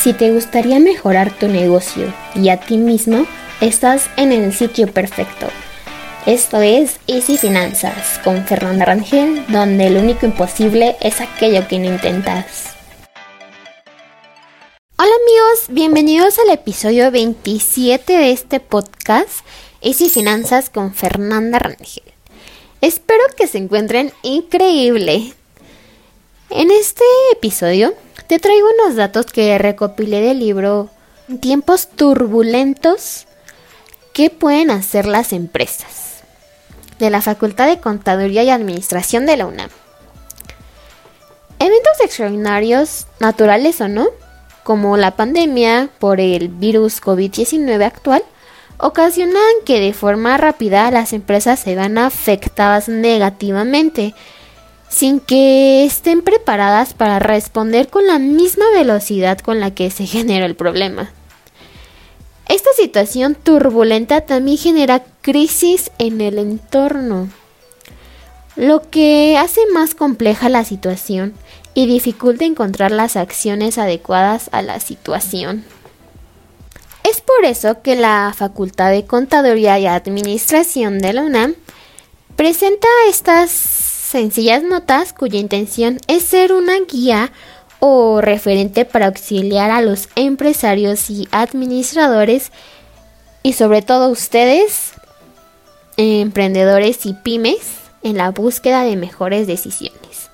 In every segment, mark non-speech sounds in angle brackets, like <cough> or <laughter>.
Si te gustaría mejorar tu negocio y a ti mismo, estás en el sitio perfecto. Esto es Easy Finanzas con Fernanda Rangel, donde lo único imposible es aquello que no intentas. Hola amigos, bienvenidos al episodio 27 de este podcast Easy Finanzas con Fernanda Rangel. Espero que se encuentren increíble. En este episodio te traigo unos datos que recopilé del libro Tiempos turbulentos ¿Qué pueden hacer las empresas? de la Facultad de Contaduría y Administración de la UNAM. Eventos extraordinarios, naturales o no, como la pandemia por el virus COVID-19 actual, ocasionan que de forma rápida las empresas se van afectadas negativamente sin que estén preparadas para responder con la misma velocidad con la que se <laughs> genera el problema. Esta situación turbulenta también genera crisis en el entorno, lo que hace más compleja la situación y dificulta encontrar las acciones adecuadas a la situación. Es por eso que la Facultad de Contaduría y Administración de la UNAM presenta estas sencillas notas cuya intención es ser una guía o referente para auxiliar a los empresarios y administradores y sobre todo ustedes, emprendedores y pymes, en la búsqueda de mejores decisiones.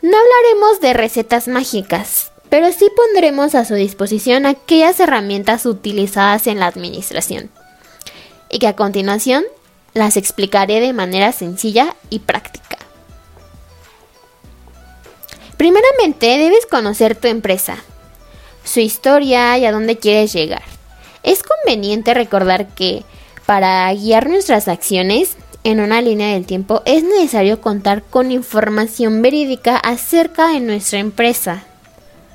No hablaremos de recetas mágicas, pero sí pondremos a su disposición aquellas herramientas utilizadas en la administración y que a continuación las explicaré de manera sencilla y práctica. Primeramente, debes conocer tu empresa, su historia y a dónde quieres llegar. Es conveniente recordar que para guiar nuestras acciones en una línea del tiempo es necesario contar con información verídica acerca de nuestra empresa.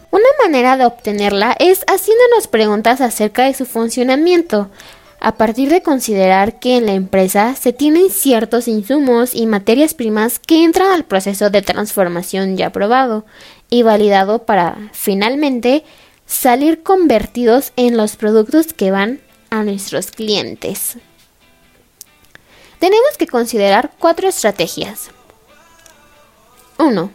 Una manera de obtenerla es haciéndonos preguntas acerca de su funcionamiento, a partir de considerar que en la empresa se tienen ciertos insumos y materias primas que entran al proceso de transformación ya aprobado y validado para finalmente salir convertidos en los productos que van a nuestros clientes. Tenemos que considerar cuatro estrategias. 1.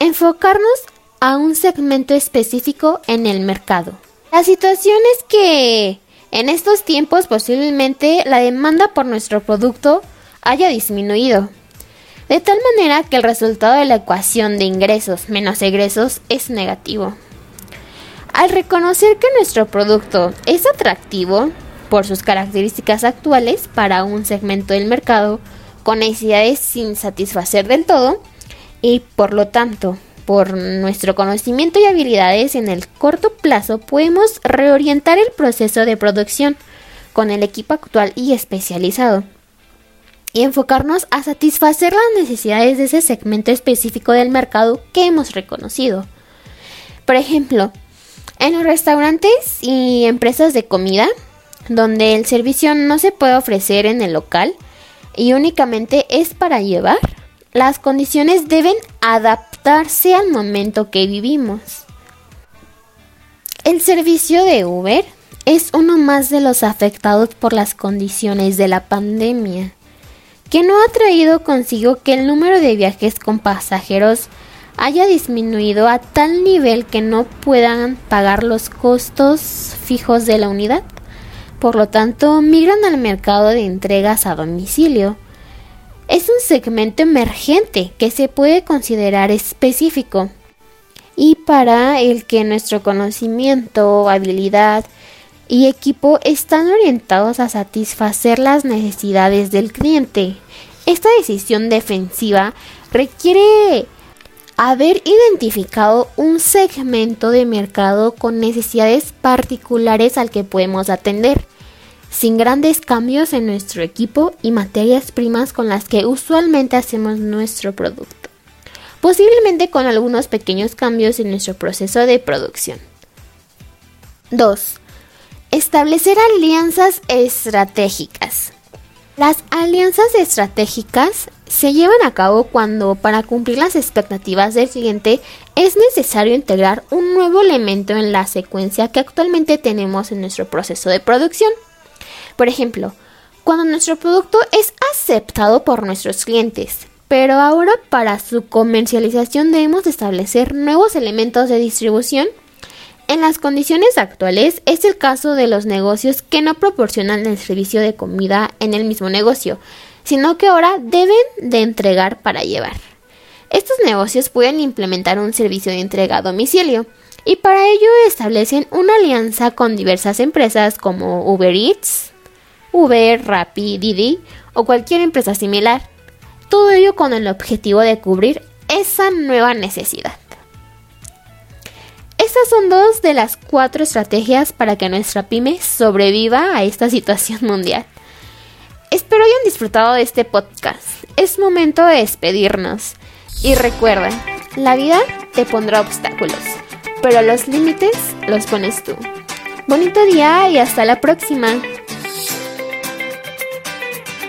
Enfocarnos a un segmento específico en el mercado. La situación es que en estos tiempos posiblemente la demanda por nuestro producto haya disminuido, de tal manera que el resultado de la ecuación de ingresos menos egresos es negativo. Al reconocer que nuestro producto es atractivo por sus características actuales para un segmento del mercado con necesidades sin satisfacer del todo y por lo tanto por nuestro conocimiento y habilidades en el corto plazo podemos reorientar el proceso de producción con el equipo actual y especializado y enfocarnos a satisfacer las necesidades de ese segmento específico del mercado que hemos reconocido. Por ejemplo, en los restaurantes y empresas de comida, donde el servicio no se puede ofrecer en el local y únicamente es para llevar, las condiciones deben al momento que vivimos. El servicio de Uber es uno más de los afectados por las condiciones de la pandemia, que no ha traído consigo que el número de viajes con pasajeros haya disminuido a tal nivel que no puedan pagar los costos fijos de la unidad. Por lo tanto, migran al mercado de entregas a domicilio, es un segmento emergente que se puede considerar específico y para el que nuestro conocimiento, habilidad y equipo están orientados a satisfacer las necesidades del cliente. Esta decisión defensiva requiere haber identificado un segmento de mercado con necesidades particulares al que podemos atender sin grandes cambios en nuestro equipo y materias primas con las que usualmente hacemos nuestro producto, posiblemente con algunos pequeños cambios en nuestro proceso de producción. 2. Establecer alianzas estratégicas. Las alianzas estratégicas se llevan a cabo cuando para cumplir las expectativas del cliente es necesario integrar un nuevo elemento en la secuencia que actualmente tenemos en nuestro proceso de producción. Por ejemplo, cuando nuestro producto es aceptado por nuestros clientes, pero ahora para su comercialización debemos establecer nuevos elementos de distribución. En las condiciones actuales es el caso de los negocios que no proporcionan el servicio de comida en el mismo negocio, sino que ahora deben de entregar para llevar. Estos negocios pueden implementar un servicio de entrega a domicilio y para ello establecen una alianza con diversas empresas como Uber Eats, Uber, Rappi, Didi o cualquier empresa similar. Todo ello con el objetivo de cubrir esa nueva necesidad. Estas son dos de las cuatro estrategias para que nuestra pyme sobreviva a esta situación mundial. Espero hayan disfrutado de este podcast. Es momento de despedirnos. Y recuerda, la vida te pondrá obstáculos, pero los límites los pones tú. Bonito día y hasta la próxima.